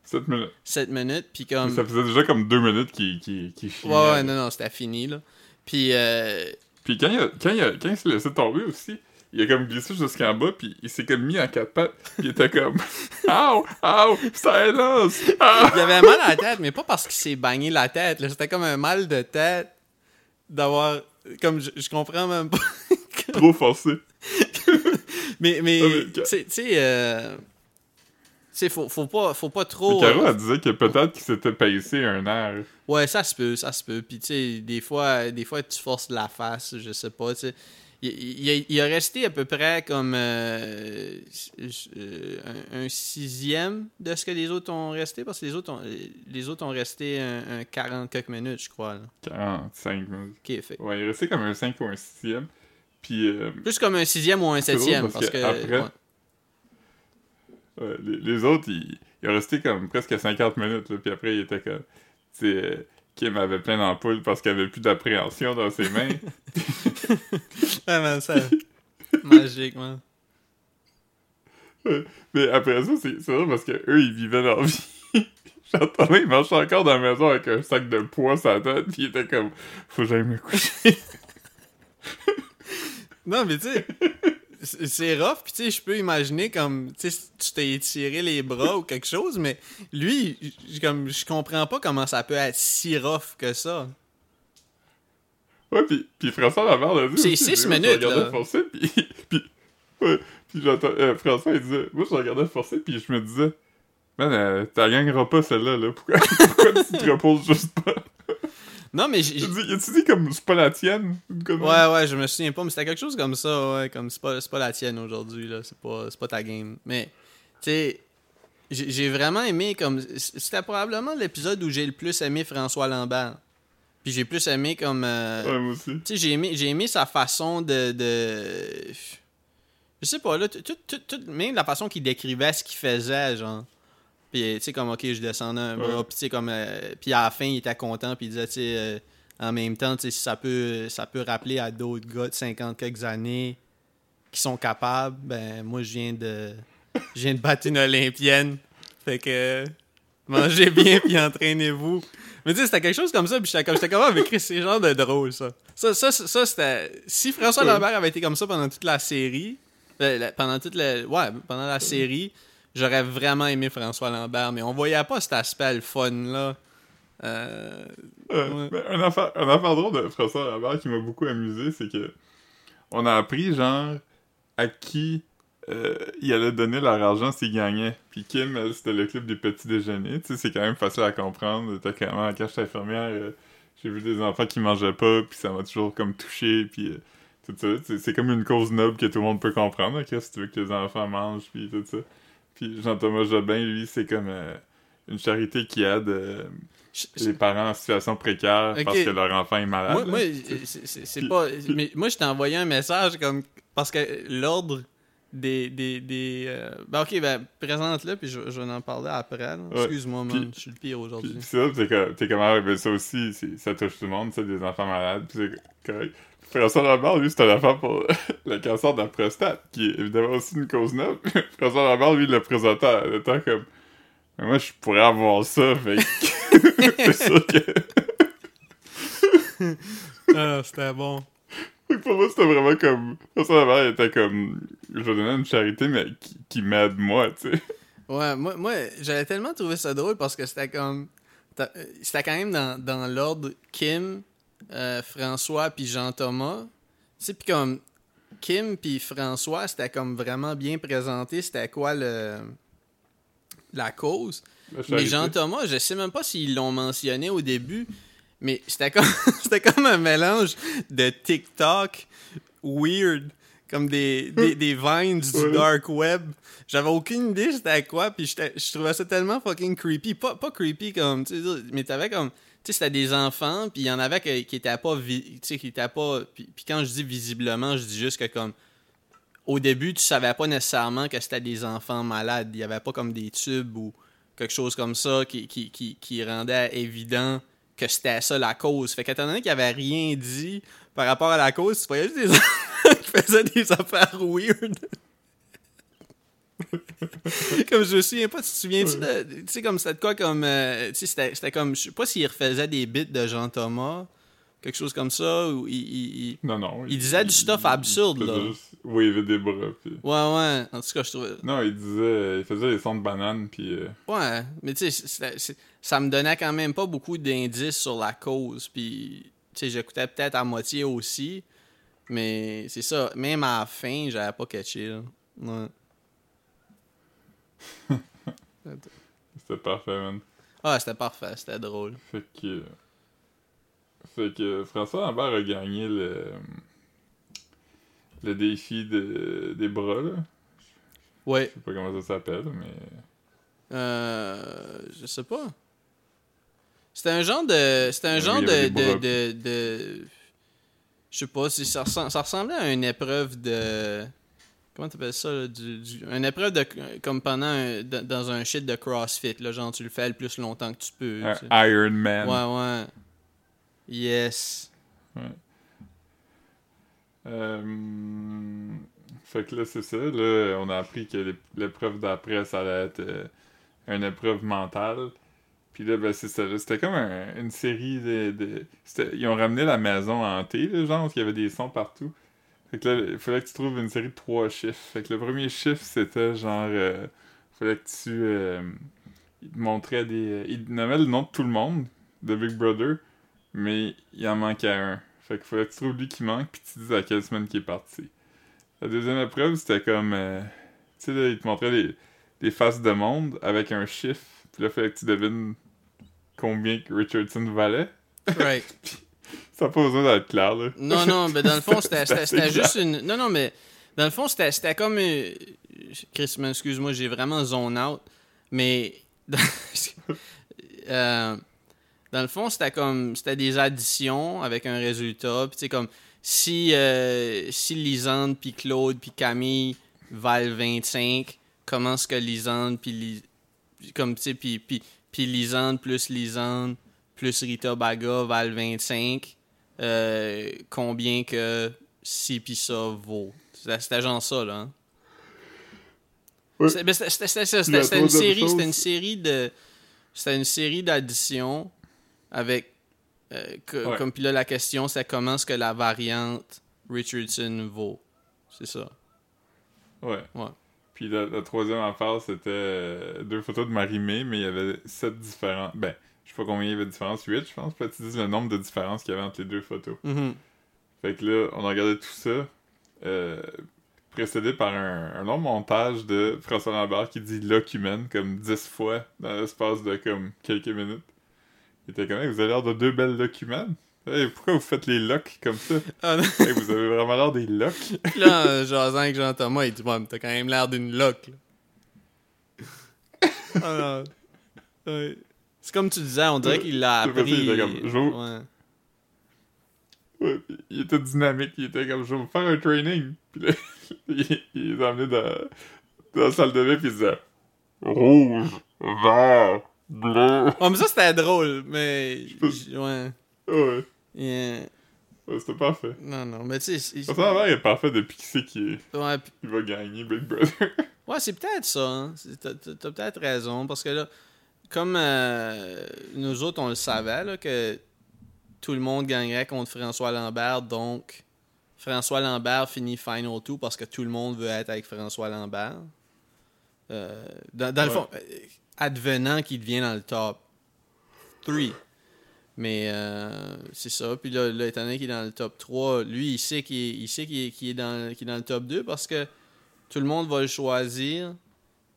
7 minutes 7 minutes, puis comme. ça faisait déjà comme 2 minutes qu'il qu'il qu'il chiait, Ouais, ouais, non, non, c'était fini, là. Puis, euh, Puis quand il, a, quand, il a, quand il s'est laissé tomber aussi, il a comme glissé jusqu'en bas, puis il s'est comme mis en quatre pattes, puis il était comme « Ow! Ow! Silence! Il avait mal à la tête, mais pas parce qu'il s'est bagné la tête. C'était comme un mal de tête d'avoir. Comme, je, je comprends même pas. » Trop forcé. mais, mais, mais- tu sais, tu sais, euh, faut, faut pas, faut pas Mais trop. Caro, euh, elle disait que peut-être qu'il s'était paissé un air. Ouais, ça se peut, ça se peut. Puis, tu sais, des fois, des fois, tu forces la face, je sais pas, tu sais. Il, il, il a- resté à peu près comme euh, euh, un, un sixième de ce que les autres ont resté, parce que les autres ont, les autres ont resté un, un 40 quelques minutes, je crois. Là. 45 minutes. Ok, fait. Ouais, il est resté comme un 5 ou un 6e. Puis euh, Plus comme un sixième ou un septième, parce parce que. après- ouais. ouais, les, les autres, ils, ils ont resté comme presque 50 minutes. Là, puis après, il était comme... Kim avait plein d'ampoules parce qu'il avait plus d'appréhension dans ses mains. Ouais, man, ça. Magique, man. Mais après ça, c'est c'est vrai parce que eux ils vivaient leur vie. J'entendais, ils marchaient encore dans la maison avec un sac de poids sur la tête, puis ils étaient comme, faut que j'aille me coucher. Non, mais tu sais, c'est- rough, puis tu sais, je peux imaginer comme, tu sais, tu t'es étiré les bras ou quelque chose, mais lui, comme, je comprends pas comment ça peut être si rough que ça. Ouais, puis, puis François Laverde a dit. C'est aussi, six moi, je minutes, regardais là. forcer, puis. puis ouais, puis j'entends. euh, François, il disait. Moi, je regardais forcer, puis je me disais. Man, euh, t'as gagneras pas celle-là, là. Pourquoi, pourquoi tu te reposes juste pas? Non, mais j'ai. Tu dit comme c'est pas la tienne? Ouais, ouais, je me souviens pas, mais c'était quelque chose comme ça, ouais, comme c'est pas, pas la tienne aujourd'hui, là, c'est pas, pas ta game. Mais, tu sais, j'ai vraiment aimé, comme, c'était probablement l'épisode où j'ai le plus aimé François Lambert. Puis j'ai plus aimé comme... euh, Ouais, moi aussi. Tu sais, j'ai aimé, j'ai aimé sa façon de, de... Je sais pas, là, tout, tout, tout- tout- même la façon qu'il décrivait ce qu'il faisait, genre. Puis, tu sais, comme, OK, je descendais un bras, Ouais. puis tu sais, comme... euh, puis à la fin, il était content, puis il disait, tu sais, euh, en même temps, tu sais, si ça peut, ça peut rappeler à d'autres gars de 50 quelques années qui sont capables, ben moi je viens de je viens de battre une olympienne. Fait que mangez bien puis entraînez-vous. Mais tu sais, c'était quelque chose comme ça, puis j'étais comme, j'étais comme, ah, mais Chris, c'est genre de drôle, ça. Ça, ça, ça, c'était... Si François Lambert avait été comme ça pendant toute la série, euh, pendant toute la... Ouais, pendant la série, j'aurais vraiment aimé François Lambert, mais on voyait pas cet aspect le fun, là. Euh, Euh, Ouais. ben, un, affaire, un affaire drôle de François Lambert qui m'a beaucoup amusé, c'est que on a appris, genre, à qui euh, il allait donner leur argent s'il gagnait. Puis Kim, c'était le club du petit déjeuner. Tu sais, c'est quand même facile à comprendre. T'as quand même, quand j'étais infirmière, euh, j'ai vu des enfants qui mangeaient pas, puis ça m'a toujours comme touché, puis euh, tout ça. C'est- comme une cause noble que tout le monde peut comprendre, là, si tu veux que les enfants mangent, puis tout ça. Puis Jean-Thomas Jobin, lui, c'est comme euh, une charité qui aide euh, les parents en situation précaire parce que leur enfant est malade. Moi, moi c'est- pas. Mais moi, je t'ai envoyé un message comme. Parce que l'ordre des. des, des euh, Ben, ok, ben, présente-le, puis je, je vais en parler après. Ouais. Excuse-moi, man, je suis le pire aujourd'hui. puis ça, t'es comme, t'es comme, ah, ben ça aussi, ça touche tout le monde, ça, des enfants malades, puis c'est correct. François Lambert, lui, c'est un enfant pour le cancer de la prostate, qui est évidemment aussi une cause noble. François Lambert, lui, le présentait en étant comme, mais moi, je pourrais avoir ça, fait que c'est sûr que... Ah, c'était bon. Fait que pour moi, c'était vraiment comme... François Lambert était comme, je vais donner une charité, mais qui, qui m'aide moi, tu sais. Ouais, moi, moi j'avais tellement trouvé ça drôle parce que c'était comme. euh, C'était quand même dans, dans l'ordre Kim, euh, François, puis Jean-Thomas. Tu sais, puis comme. Kim puis François, c'était comme vraiment bien présenté. C'était quoi le. La cause. La Mais. Jean-Thomas, je sais même pas s'ils l'ont mentionné au début, mais c'était comme, c'était comme un mélange de TikTok weird, comme des, des, des vines du Ouais. dark web. J'avais aucune idée c'était quoi, puis je trouvais ça tellement fucking creepy. Pas, pas creepy comme, tu sais, mais t'avais comme, tu sais, c'était des enfants, puis il y en avait qui étaient pas, tu sais, qui étaient pas, puis, quand je dis visiblement, je dis juste que comme, au début, tu savais pas nécessairement que c'était des enfants malades. Il y avait pas comme des tubes ou quelque chose comme ça qui, qui, qui, qui rendait évident que c'était ça la cause. Fait qu'étant donné qu'il avait rien dit par rapport à la cause, tu voyais juste des enfants qui faisaient des affaires weird. Comme je me souviens pas, tu te souviens-tu de. Tu sais, comme c'était de quoi comme. euh, tu sais, c'était comme. Je sais pas s'il refaisait des bits de Jean Thomas, quelque chose comme ça, ou il- il- il, Non, non. Il disait du stuff absurde, là. juste waver des bras, puis... Ouais, ouais. En tout cas, je trouvais. Non, il disait... Il faisait des sons de banane, puis... euh, Ouais, mais tu sais, ça me donnait quand même pas beaucoup d'indices sur la cause. Puis, tu sais, j'écoutais peut-être à moitié aussi. Mais c'est ça, même à la fin, j'avais pas catché. Là. Ouais. C'était parfait, man. Ah, c'était parfait, c'était drôle. Fait que... Fait que François Lambert a gagné le... Le défi de... des bras, là. Ouais, Je sais pas comment ça s'appelle, mais... euh, je sais pas. C'était un genre de. C'était un Oui, genre de. de, de, de- je sais pas, si ça, ressemble- ça ressemblait à une épreuve de. Comment t'appelles ça, là, du, du- Une épreuve de. Comme pendant un- dans- un shit de CrossFit, là, genre tu le fais le plus longtemps que tu peux. Un tu sais. Iron Man. Ouais, ouais. Yes. Euh, Fait que là, c'est ça. Là, on a appris que l'ép- l'épreuve d'après, ça allait être euh, une épreuve mentale. Puis là, ben, c'est ça. C'était comme un- une série de. Ils ont ramené la maison hantée, là, genre, parce qu'il y avait des sons partout. Fait que là, il fallait que tu trouves une série de trois chiffres. Fait que le premier chiffre, c'était genre. euh, fallait que tu. euh, il te montrait des. Il te nommait le nom de tout le monde, de Big Brother, mais il en manquait un. Fait qu'il fallait que tu trouves lui qui manque, puis tu dises à quelle semaine qu'il est parti. La deuxième épreuve, c'était comme. euh, tu sais, là, il te montrait des, des faces de monde avec un chiffre, puis là, il fallait que tu devines combien Richardson valait. Right. Ça n'a pas besoin d'être clair, là. Non, non, mais dans le fond, c'était juste une. Non, non, mais dans le fond, c'était comme. euh, Chris, excuse-moi, j'ai vraiment zone out. Mais. Dans, euh, dans le fond, c'était comme. C'était des additions avec un résultat. Puis, tu sais, comme. Si, euh, si Lisande, puis Claude, puis Camille valent 25, comment est-ce que Lisande, puis. Lis- Comme, tu sais, puis, puis, puis Lisande plus Lisande plus Rita Baga valent 25, euh, combien que ci pis ça vaut? C'était genre ça, là. hein? Ben, C'était une série, c'était une série de. C'était une série d'additions avec. euh, que- Ouais. Comme puis là, la question, c'est comment est-ce que la variante Richardson vaut? C'est ça. Ouais. Ouais. Puis la, la troisième affaire, c'était euh, deux photos de Marie-Mé, mais il y avait sept différents. Ben, sais pas combien il y avait de différences, huit, je pense. Peut-être qu'ils disent le nombre de différences qu'il y avait entre les deux photos. Mhm. Fait que là, on a regardé tout ça, euh, précédé par un, un long montage de François Lambert qui dit Locumen comme dix fois dans l'espace de comme quelques minutes. Il était comme, vous avez l'air de deux belles Locumen. Hey, pourquoi vous faites les locks comme ça? Ah. Hey, vous avez vraiment l'air des locks. Là, en jasant avec Jean-Thomas, il dit Bon, t'as quand même l'air d'une loque. là. Ah, non. Ouais. C'est comme tu disais, on dirait qu'il l'a C'est appris. qu'il était comme, Ouais. Ouais, il était dynamique, il était comme, je vais faire un training. Puis là, il, il les a emmenés dans, dans la salle de bain, puis il disait Rouge, vert, bleu. Oh, mais ça, c'était drôle, mais. j- Ouais. Ouais, Yeah. ouais, c'était parfait. Non, non, mais tu sais. c'est- François Lambert est parfait depuis qu'il sait qu'il Ouais, puis- il va gagner Big Brother. ouais c'est peut-être ça. Hein. C'est- t'as peut-être raison, parce que là, comme euh, nous autres, on le savait, là, que tout le monde gagnerait contre François Lambert, donc François Lambert finit Final 2 parce que tout le monde veut être avec François Lambert. Euh, dans dans le fond, euh, advenant qu'il devient dans le top 3. Mais euh, c'est ça. Puis là, là, étant donné qu'il est dans le top 3, lui, il sait qu'il est, qu'il est, dans, est dans le top 2 parce que tout le monde va le choisir.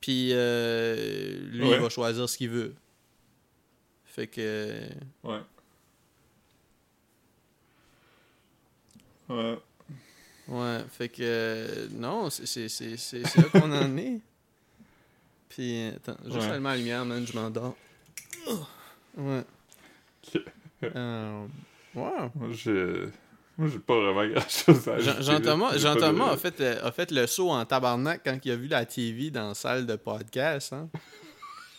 Puis euh, lui, Ouais. il va choisir ce qu'il veut. Fait que. Ouais. Ouais. Ouais, fait que. euh, non, c'est là qu'on en est. Puis, euh, attends, juste Ouais. la lumière, man, je m'endors. Ouais. Ok. Euh, ouais. Moi, j'ai. Moi, j'ai pas vraiment grand chose à Jean- ajouter, Jean-Thomas Jean-Thomas pas a, de- fait le, a fait le saut en tabarnak quand il a vu la TV dans la salle de podcast. Hein?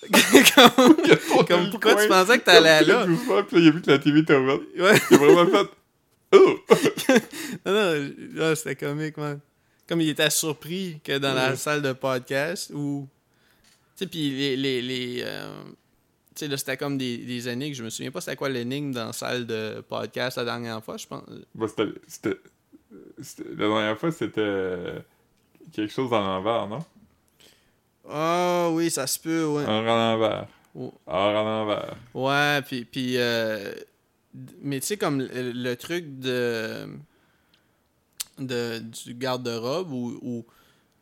comme, comme pourquoi tu pensais que t'allais là? Doucement, puis là, il a vu que la TV était ouverte. Ouais. Il a vraiment fait. Oh! Non, non, c'était comique, man. Comme il était surpris que dans la salle de podcast où. Tu sais, puis les. les, les euh, sais, là, c'était comme des, des énigmes. Je me souviens pas c'était quoi l'énigme dans la salle de podcast la dernière fois, je pense. Bah, c'était, c'était, c'était- La dernière fois, c'était euh, quelque chose en l'envers, non? Ah oui, ça se peut, ouais. Un à l'envers. Oh. À l'envers. Ouais, puis. puis euh, mais tu sais, comme le, le truc de. de du garde-robe où, où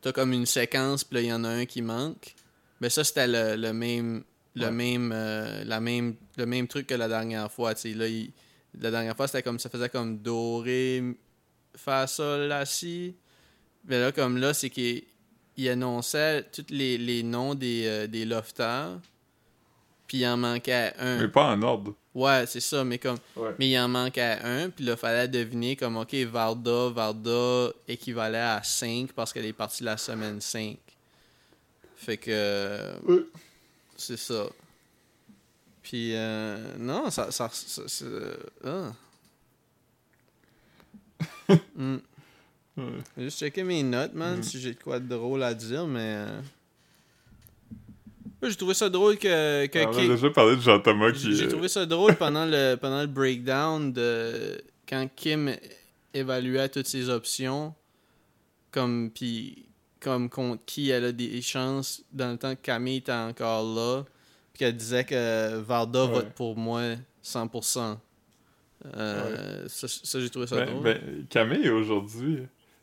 t'as comme une séquence, puis là, il y en a un qui manque. Ben, ça, c'était le, le même. Le Ouais. même, euh, la même, le même truc que la dernière fois. tu sais. Là, il- la dernière fois, c'était comme ça faisait comme doré, fa, sol, la, si. Mais là, comme là, c'est qu'il il annonçait tous les, les noms des, euh, des lofters. Puis il en manquait un. Mais pas en ordre. Ouais, c'est ça, mais comme. Ouais. Mais il en manquait un, puis là, fallait deviner comme, OK, Varda, Varda équivalait à 5 parce qu'elle est partie la semaine 5. Fait que. Ouais. C'est ça. Puis, euh, non, ça. ça, ça- c'est- ah. Hmm. Ouais. Juste checker mes notes, man, Mhm. si j'ai de quoi de drôle à dire, mais. euh, J'ai trouvé ça drôle que. que On a Kate- déjà parlé de Jean-Thomas qui. j'ai euh, trouvé ça drôle pendant le, pendant le breakdown de quand Kim évaluait toutes ses options, comme puis comme contre qui elle a des chances dans le temps que Camille était encore là, puis qu'elle disait que Varda Ouais. vote pour moi 100%. Euh, Ça, ça, j'ai trouvé ça Ben, drôle. ben, Camille aujourd'hui,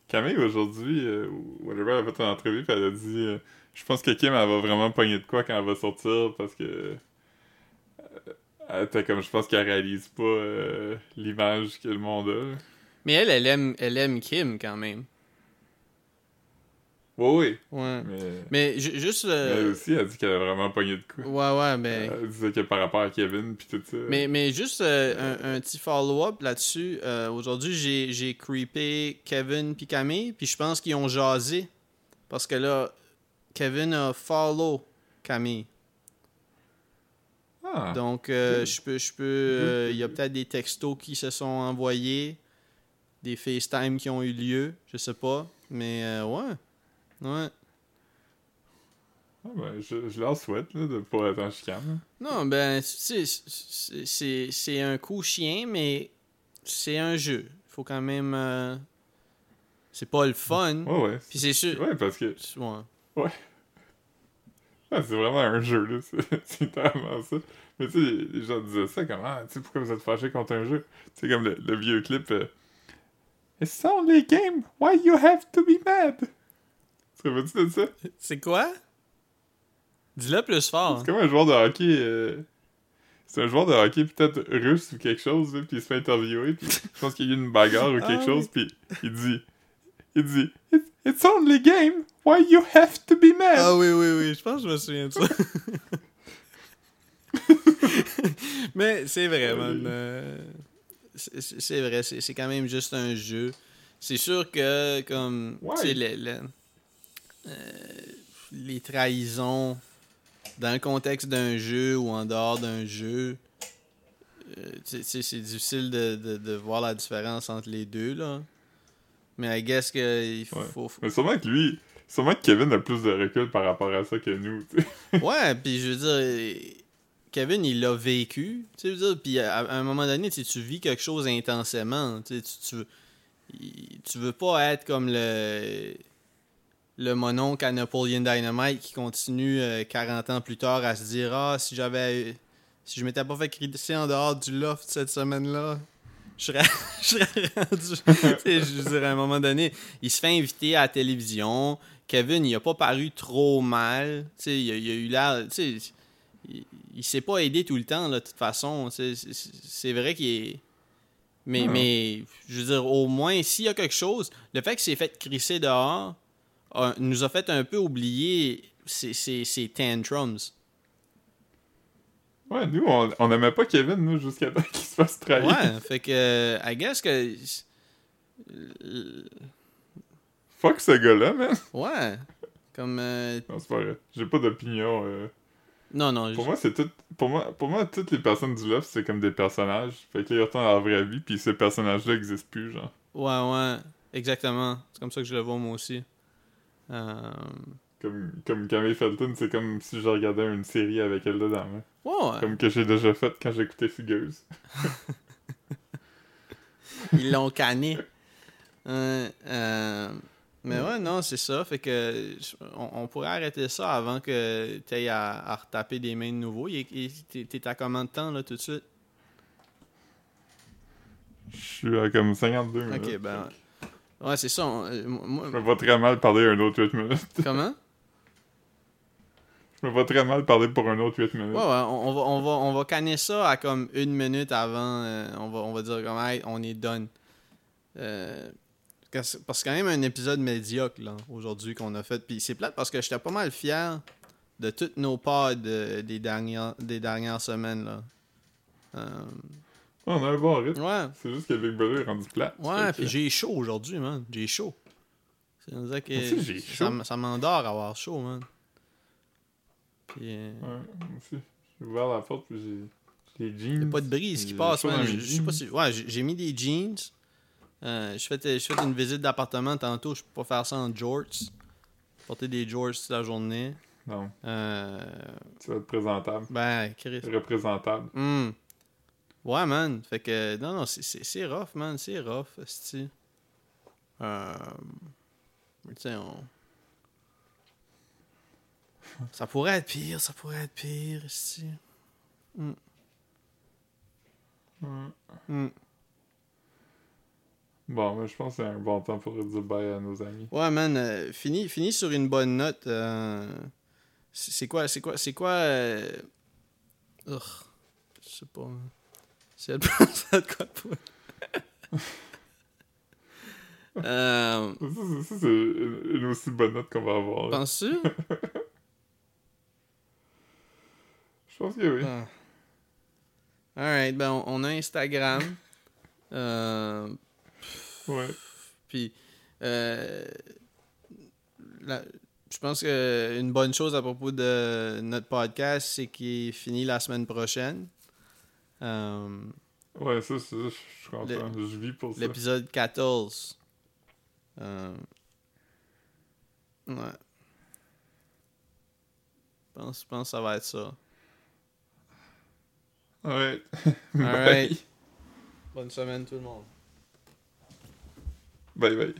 Camille aujourd'hui, euh, whatever, elle a fait une entrevue puis elle a dit euh, Je pense que Kim elle va vraiment pogner de quoi quand elle va sortir parce que euh, elle était comme je pense qu'elle réalise pas l'image que le monde a. Mais elle, elle aime, elle aime Kim quand même. Oui, oui. Ouais. Mais, Mais ju- juste. mais euh, elle aussi, elle dit qu'elle a vraiment pogné de quoi. Ouais, ouais, mais. Elle disait que par rapport à Kevin puis tout ça. Mais, mais juste euh, un, un petit follow-up là-dessus. Euh, Aujourd'hui, j'ai, creepé Kevin puis Camille, puis je pense qu'ils ont jasé. Parce que là, Kevin a follow Camille. Ah. Donc, euh, je peux, je peux, il y a peut-être des textos qui se sont envoyés, des FaceTime qui ont eu lieu, je sais pas, mais euh, ouais, ouais. Ah, ben, je, je leur souhaite là, de pas être en chicane. Non, ben, tu sais, c'est- un coup chien, mais c'est un jeu. Il faut quand même, euh, c'est pas le fun. Ouais, ouais. Puis c'est sûr. Ouais, parce que Ouais. ah, c'est vraiment un jeu, là. C'est tellement ça. Mais tu sais, les gens disaient ça comme Ah, tu sais, pourquoi vous êtes fâchés contre un jeu? Tu sais, comme le, le vieux clip euh, It's only a game, why you have to be mad? Tu te ça? C'est quoi? Dis-le plus fort. C'est comme un joueur de hockey. euh, C'est un joueur de hockey peut-être russe ou quelque chose, puis il se fait interviewer, puis je pense qu'il y a eu une bagarre ou quelque Ah chose, puis il dit, il dit, It's, it's only game, why you have to be mad? Ah oui, oui, oui, je pense que je me souviens de ça. Mais c'est vrai, man. euh, c'est- vrai, c'est quand même juste un jeu. C'est sûr que, comme, Ouais. tu sais, les trahisons dans le contexte d'un jeu ou en dehors d'un jeu, euh, c'est difficile de, de- de voir la différence entre les deux, là. Mais I guess qu'il faut, Ouais. faut- Mais sûrement que lui, sûrement que Kevin a plus de recul par rapport à ça que nous. Ouais, puis je veux dire, Kevin, il l'a vécu. Tu veux dire, puis à, à un moment donné, tu vis quelque chose intensément. Tu, tu, tu veux pas être comme le, le mononcle à Napoleon Dynamite qui continue euh, 40 ans plus tard à se dire Ah, si j'avais. Si je m'étais pas fait crisser en dehors du loft cette semaine-là, je serais, je serais rendu. je veux dire, à un moment donné, il se fait inviter à la télévision. Kevin, il a pas paru trop mal. Tu sais, il, a, il a eu l'air. Il, il s'est pas aidé tout le temps, là, de toute façon. C'est vrai qu'il est. Mais, Non. mais, je veux dire, au moins, s'il y a quelque chose, le fait qu'il s'est fait crisser dehors a- nous a fait un peu oublier ses, ses- ses tantrums. Ouais, nous, on, on aimait pas Kevin, nous, jusqu'à temps qu'il se fasse trahir. Ouais, fait que, euh, I guess que. Fuck ce gars-là, man. Ouais. Comme. euh, Non, c'est pas vrai. J'ai pas d'opinion. euh. non, non. Pour moi, c'est tout. Pour moi, pour moi, toutes les personnes du Loft, c'est comme des personnages. Fait qu'ils retournent à la vraie vie, puis ces personnages-là existent plus, genre. Ouais, ouais. Exactement. C'est comme ça que je le vois, moi aussi. Euh, Comme, comme Camille Felton, c'est comme si je regardais une série avec elle dedans. hein. Ouais. Comme que j'ai déjà fait quand j'écoutais Fugueuse. Ils l'ont canné. Euh, euh, mais ouais, non, c'est ça. Fait que on, on pourrait arrêter ça avant que tu aies à, à retaper des mains de nouveau. T'es à combien de temps, là, tout de suite? Je suis à comme 52 minutes. Ok, ben. Ouais, c'est ça. on- euh, moi- Je me vois très mal parler un autre 8 minutes. comment? Je me vois très mal parler pour un autre 8 Ouais, minutes. ouais, on, on va, on, va, on va canner ça à comme une minute avant. euh, on, va, on va dire comme, hey, on est done. Euh, parce que c'est quand même un épisode médiocre, là, aujourd'hui, qu'on a fait. Puis c'est plate parce que j'étais pas mal fier de toutes nos pods euh, des, dernières, des dernières semaines, là. On a un bon rythme. ouais, C'est juste que Big Brother est rendu plat. ouais, puis j'ai chaud aujourd'hui, man. J'ai chaud. On dirait que Moi aussi, j'ai ça, chaud. ça m'endort avoir chaud, man. Puis, euh, Ouais, moi aussi. J'ai ouvert la porte, puis j'ai les jeans. Il a pas de brise qui passe, man. Je, sais pas si. Ouais, j'ai mis des jeans. Euh, je fais, je fais une visite d'appartement tantôt. Je peux pas faire ça en jorts. Porter des jorts toute la journée. Non, Euh, tu vas être présentable. ben, Chris. Représentable. Hmm. Ouais, man. Fait que. Non, non, c'est- c'est c'est rough, man. C'est rough, esti. Euh. mais Tu sais, on. Ça pourrait être pire, ça pourrait être pire, esti. Ouais. Hmm. Bon, mais je pense que c'est un bon temps pour dire bye à nos amis. Ouais, man, euh, fini, fini sur une bonne note. euh, c'est c'est quoi, c'est quoi, c'est quoi... euh, ugh, je sais pas. hein. C'est de penser à de quoi euh, Ça, c'est- une aussi bonne note qu'on va avoir. Penses-tu? Je pense que oui. Ah. Alright, ben on, a Instagram. Euh, Ouais. Puis, euh, la- je pense que une bonne chose à propos de notre podcast, c'est qu'il finit la semaine prochaine. Euh, Ouais, ça, c'est ça, je suis content. Je vis pour ça. L'épisode 14. Euh, Ouais. Je pense, je pense que ça va être ça. Ouais. Alright. Bonne semaine tout le monde. Bye bye.